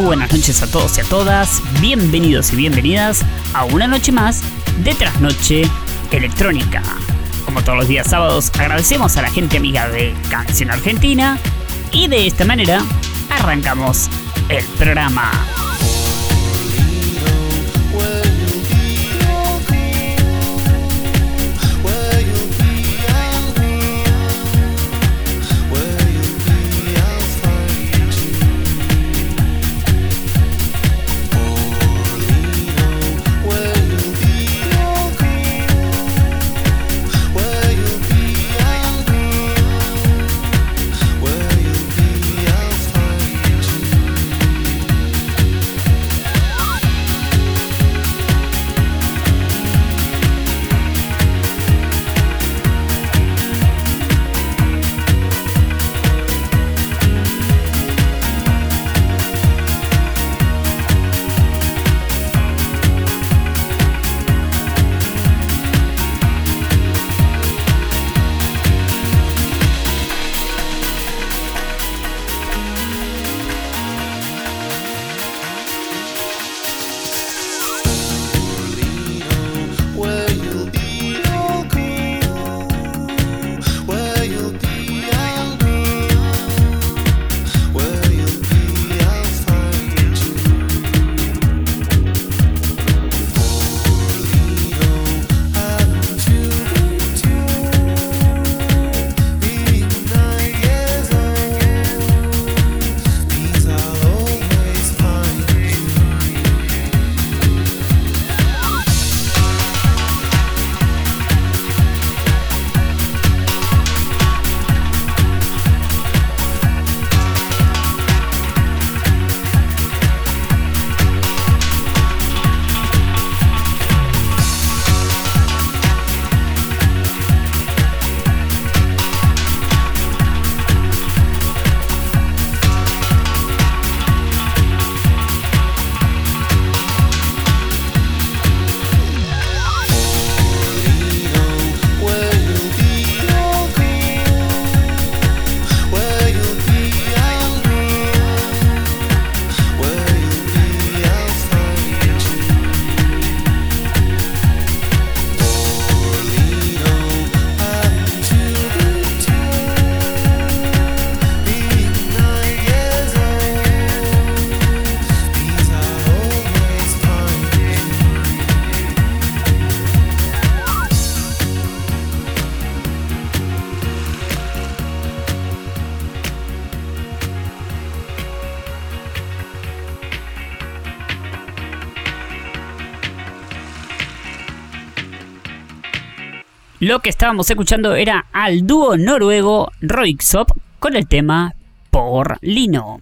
Muy buenas noches a todos y a todas, bienvenidos y bienvenidas a una noche más de Trasnoche Electrónica. Como todos los días sábados, agradecemos a la gente amiga de Canción Argentina y de esta manera arrancamos el programa. Lo que estábamos escuchando era al dúo noruego Roixop con el tema Por Lino.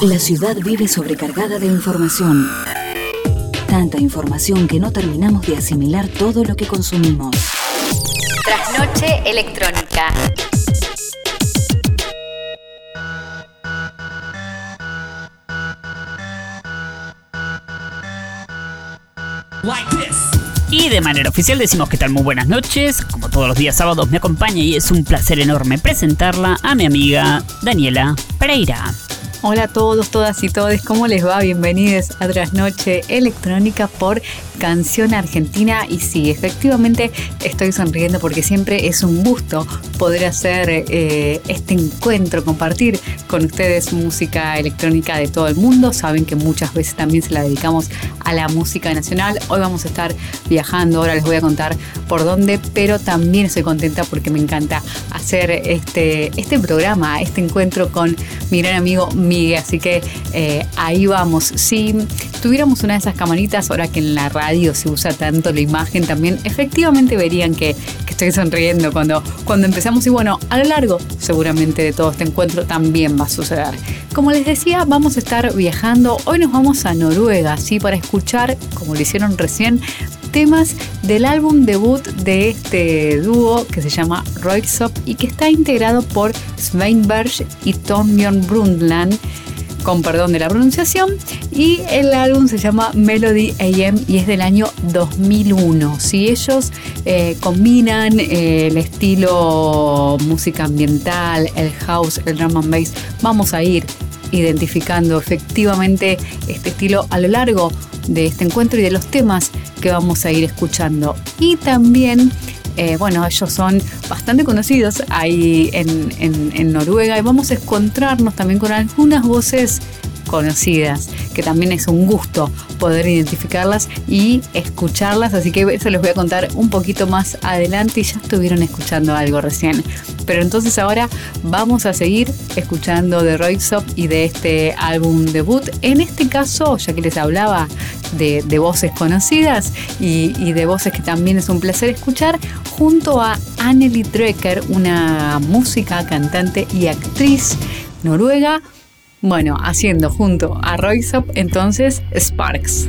La ciudad vive sobrecargada de información. Tanta información que no terminamos de asimilar todo lo que consumimos. Trasnoche electrónica. Y de manera oficial decimos que tal muy buenas noches. Como todos los días sábados me acompaña y es un placer enorme presentarla a mi amiga Daniela Pereira. Hola a todos, todas y todes, ¿cómo les va? Bienvenidos a Trasnoche Electrónica por Canción Argentina. Y sí, efectivamente estoy sonriendo porque siempre es un gusto poder hacer eh, este encuentro, compartir con ustedes música electrónica de todo el mundo. Saben que muchas veces también se la dedicamos a la música nacional. Hoy vamos a estar viajando, ahora les voy a contar por dónde, pero también estoy contenta porque me encanta hacer este, este programa, este encuentro con mi gran amigo Miguel. Así que eh, ahí vamos. Si tuviéramos una de esas camaritas, ahora que en la radio se usa tanto la imagen, también efectivamente verían que, estoy sonriendo cuando, cuando empezamos. Y bueno, a lo largo seguramente de todo este encuentro también va a suceder. Como les decía, vamos a estar viajando. Hoy nos vamos a Noruega, ¿sí? Para escuchar, como lo hicieron recién, temas del álbum debut de este dúo que se llama Roixop y que está integrado por Svein Berg y Torbjörn Brundtland con perdón de la pronunciación, y el álbum se llama Melody AM y es del año 2001. Si ellos eh, combinan eh, el estilo música ambiental, el house, el drum and bass, vamos a ir identificando efectivamente este estilo a lo largo de este encuentro y de los temas que vamos a ir escuchando. Y también eh, bueno, ellos son bastante conocidos ahí en, en, en, Noruega y vamos a encontrarnos también con algunas voces conocidas, que también es un gusto poder identificarlas y escucharlas, así que eso les voy a contar un poquito más adelante y ya estuvieron escuchando algo recién. Pero entonces ahora vamos a seguir escuchando de Roixop y de este álbum debut. En este caso, ya que les hablaba de, voces conocidas y, y, de voces que también es un placer escuchar, junto a Anneli Drecker, una música, cantante y actriz noruega, bueno, haciendo junto a Roixop entonces Sparks.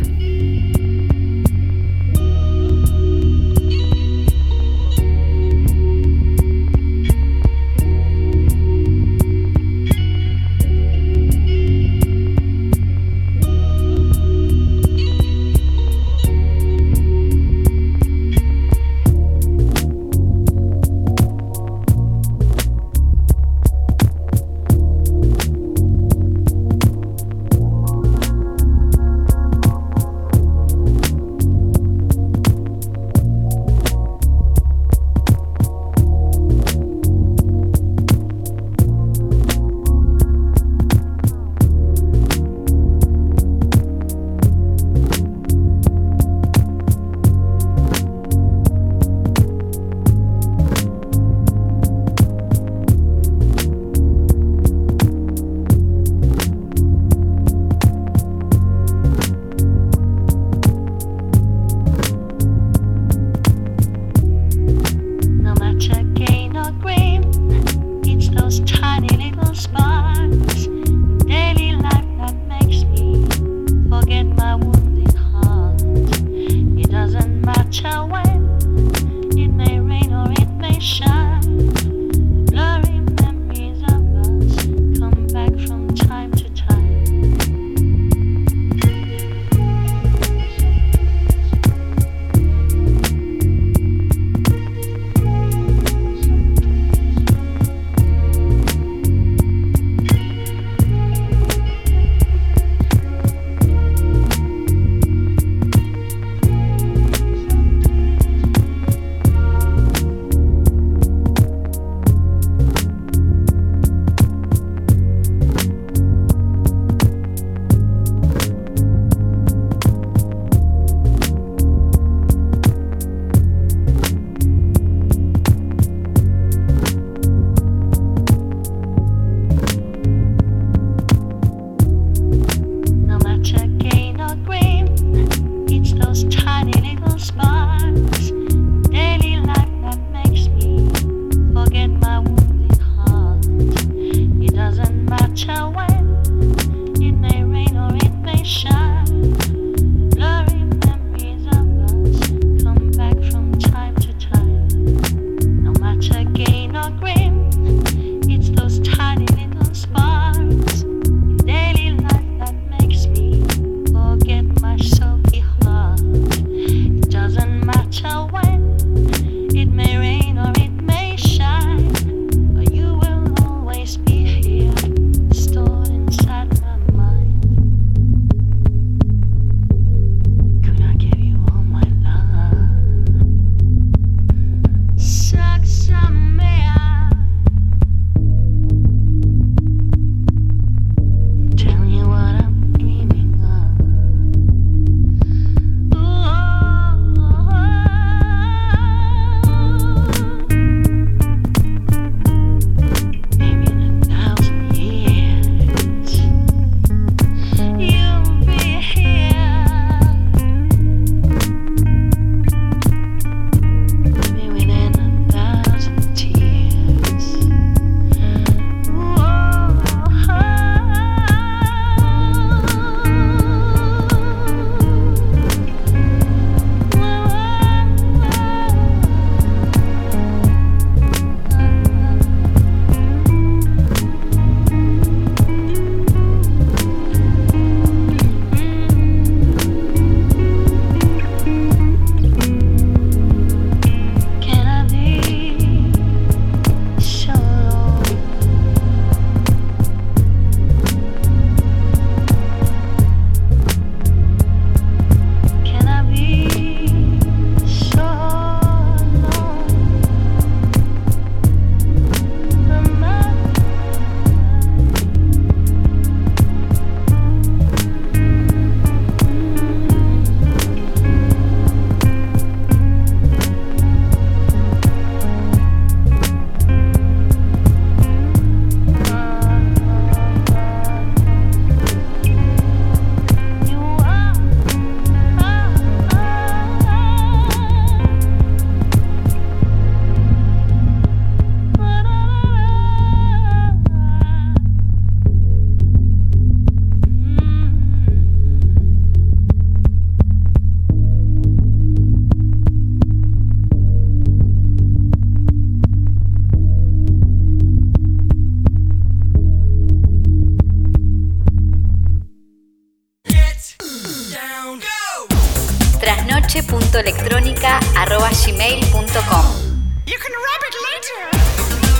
trasnoche.electrónica.gmail.com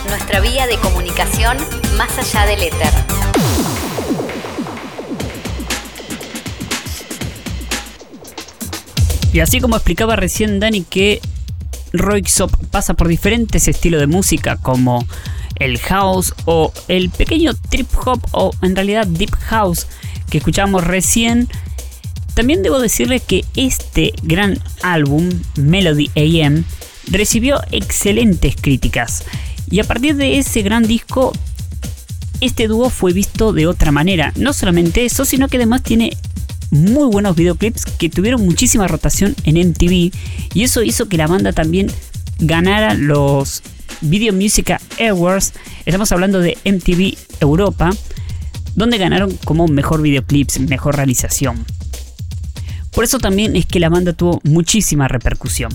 Nuestra vía de comunicación más allá del éter. Y así como explicaba recién Dani que Roixop pasa por diferentes estilos de música como el house o el pequeño trip hop o en realidad deep house que escuchamos recién, también debo decirle que este gran álbum, Melody AM, recibió excelentes críticas. Y a partir de ese gran disco, este dúo fue visto de otra manera. No solamente eso, sino que además tiene muy buenos videoclips que tuvieron muchísima rotación en MTV. Y eso hizo que la banda también ganara los Video Music Awards. Estamos hablando de MTV Europa, donde ganaron como mejor videoclips, mejor realización. Por eso también es que la banda tuvo muchísima repercusión.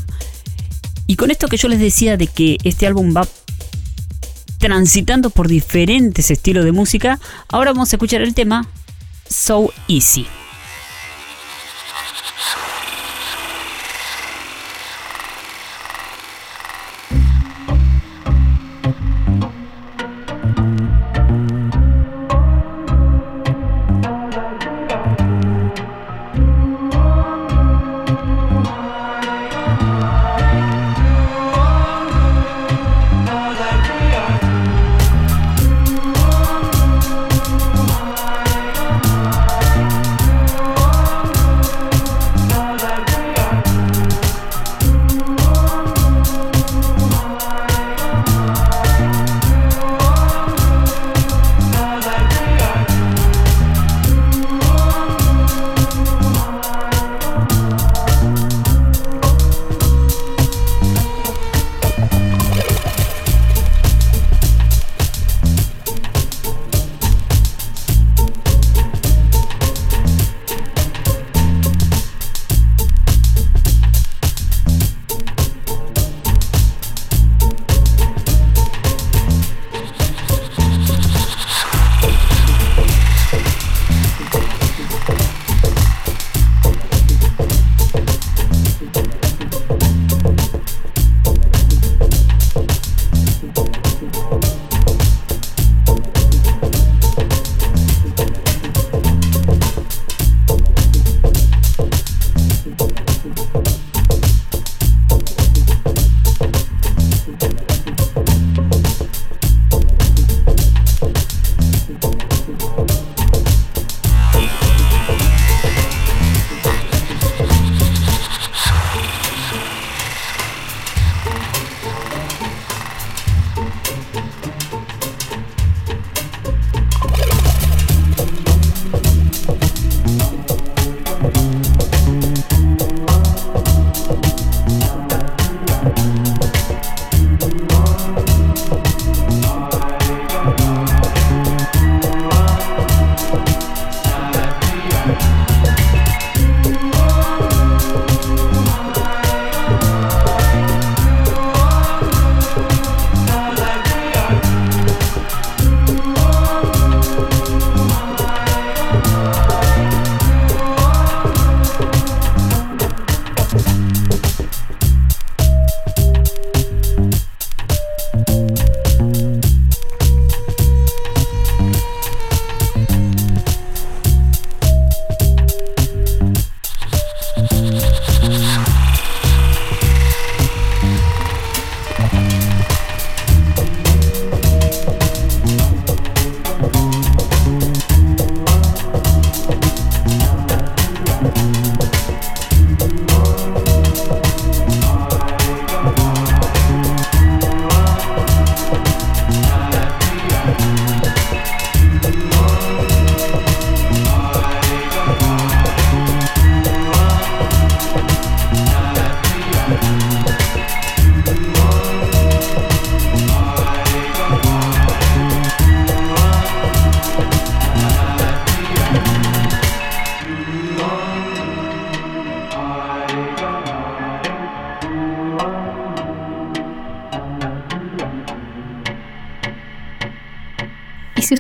Y con esto que yo les decía de que este álbum va transitando por diferentes estilos de música, ahora vamos a escuchar el tema So Easy.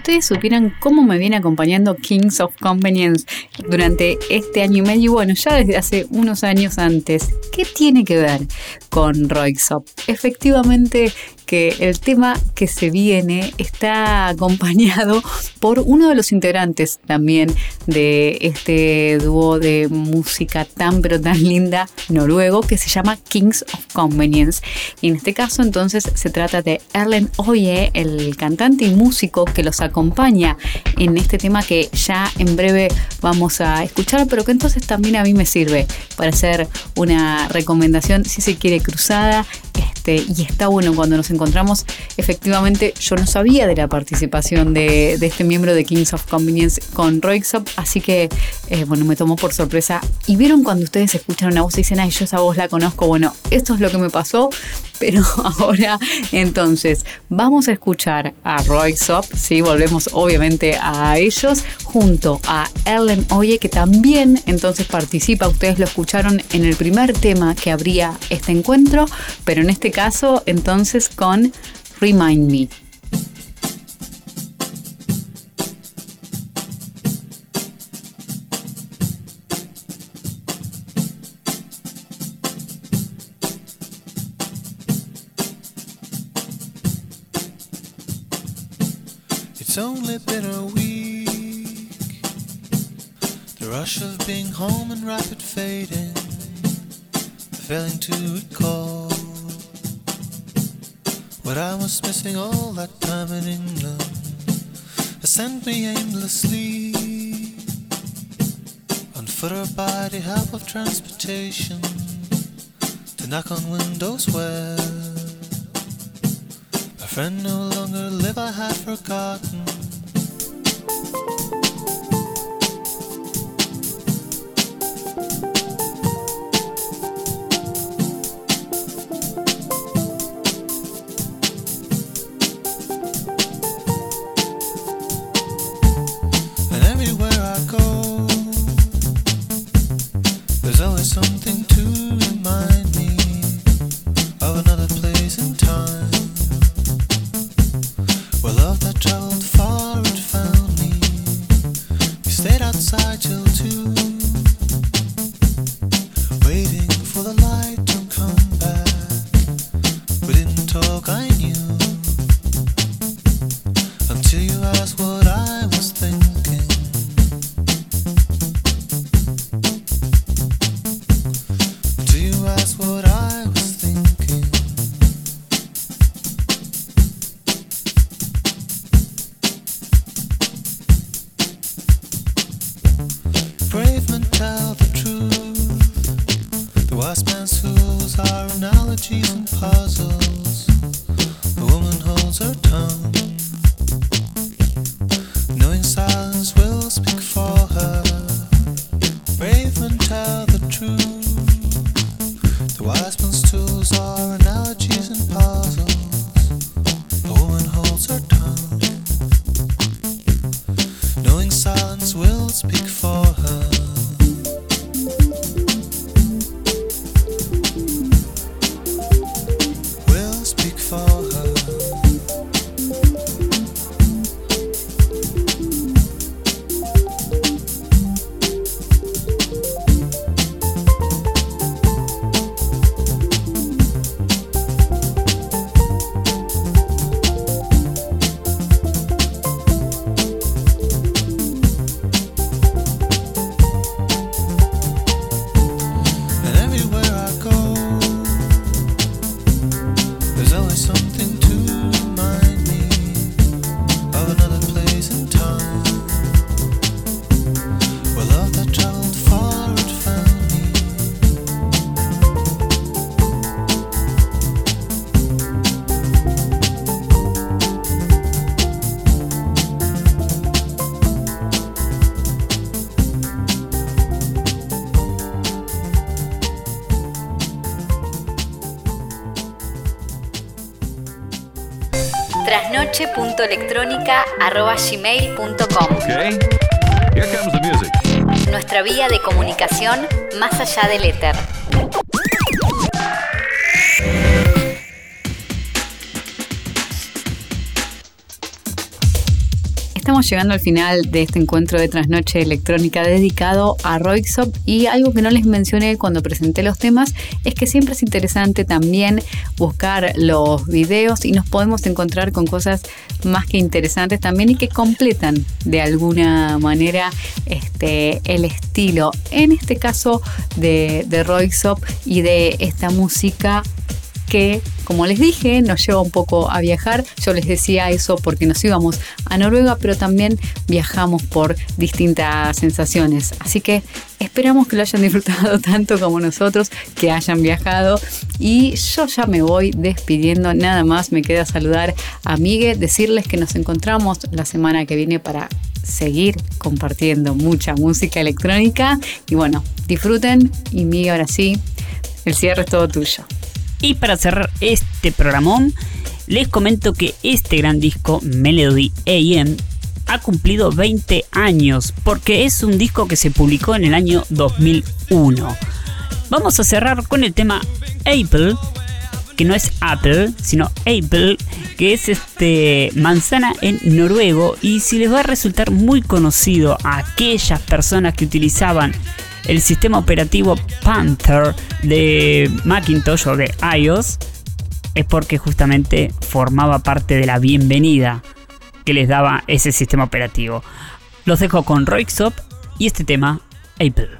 Ustedes supieran cómo me viene acompañando Kings of Convenience durante este año y medio, bueno, ya desde hace unos años antes, ¿qué tiene que ver con Roixop? Efectivamente, que el tema que se viene está acompañado por uno de los integrantes también de este dúo de música tan pero tan linda noruego que se llama Kings of Convenience. Y en este caso entonces se trata de Erlen Oye, el cantante y músico que los acompaña en este tema que ya en breve vamos a escuchar, pero que entonces también a mí me sirve para hacer una recomendación si se quiere cruzada. Este, y está bueno cuando nos. Efectivamente, yo no sabía de la participación de, de este miembro de Kings of Convenience con Roixop, así que, eh, bueno, me tomó por sorpresa. Y vieron cuando ustedes escuchan una voz y dicen, ay, yo esa voz la conozco. Bueno, esto es lo que me pasó, pero ahora, entonces, vamos a escuchar a Roixop, sí, volvemos obviamente a ellos, junto a Ellen Oye, que también entonces participa. Ustedes lo escucharon en el primer tema que abría este encuentro, pero en este caso, entonces, con Remind Me. To recall what I was missing all that time in England. Has sent me aimlessly on foot or by the help of transportation to knock on windows where my friend no longer live. I had forgotten. trasnoche.electrónica.gmail.com Okay. Nuestra vía de comunicación más allá del éter. Llegando al final de este encuentro de trasnoche electrónica dedicado a Roixop y algo que no les mencioné cuando presenté los temas es que siempre es interesante también buscar los videos y nos podemos encontrar con cosas más que interesantes también y que completan de alguna manera este, el estilo, en este caso de, de y de esta música que, como les dije, nos lleva un poco a viajar. Yo les decía eso porque nos íbamos a Noruega, pero también viajamos por distintas sensaciones. Así que esperamos que lo hayan disfrutado tanto como nosotros, que hayan viajado. Y yo ya me voy despidiendo. Nada más me queda saludar a Miguel, decirles que nos encontramos la semana que viene para seguir compartiendo mucha música electrónica. Y bueno, disfruten. Y Miguel, ahora sí, el cierre es todo tuyo. Y para cerrar este programón, les comento que este gran disco, Melody AM, ha cumplido 20 años, porque es un disco que se publicó en el año 2001. Vamos a cerrar con el tema Apple, que no es Apple, sino Apple, que es este manzana en noruego. Y si les va a resultar muy conocido a aquellas personas que utilizaban el sistema operativo Panther de Macintosh o de iOS es porque justamente formaba parte de la bienvenida que les daba ese sistema operativo. Los dejo con Roixop y este tema, Apple.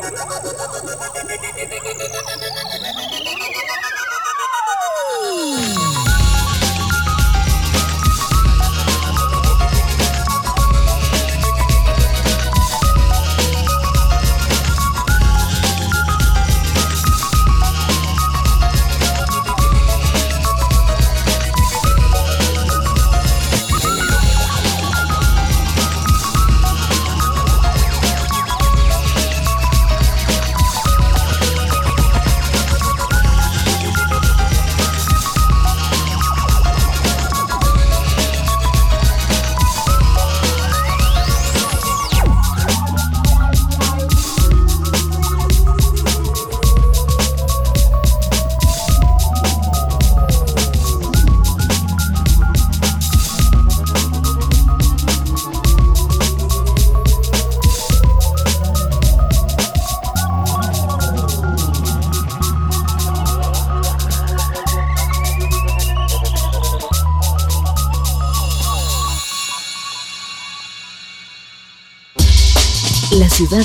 ¡Gracias!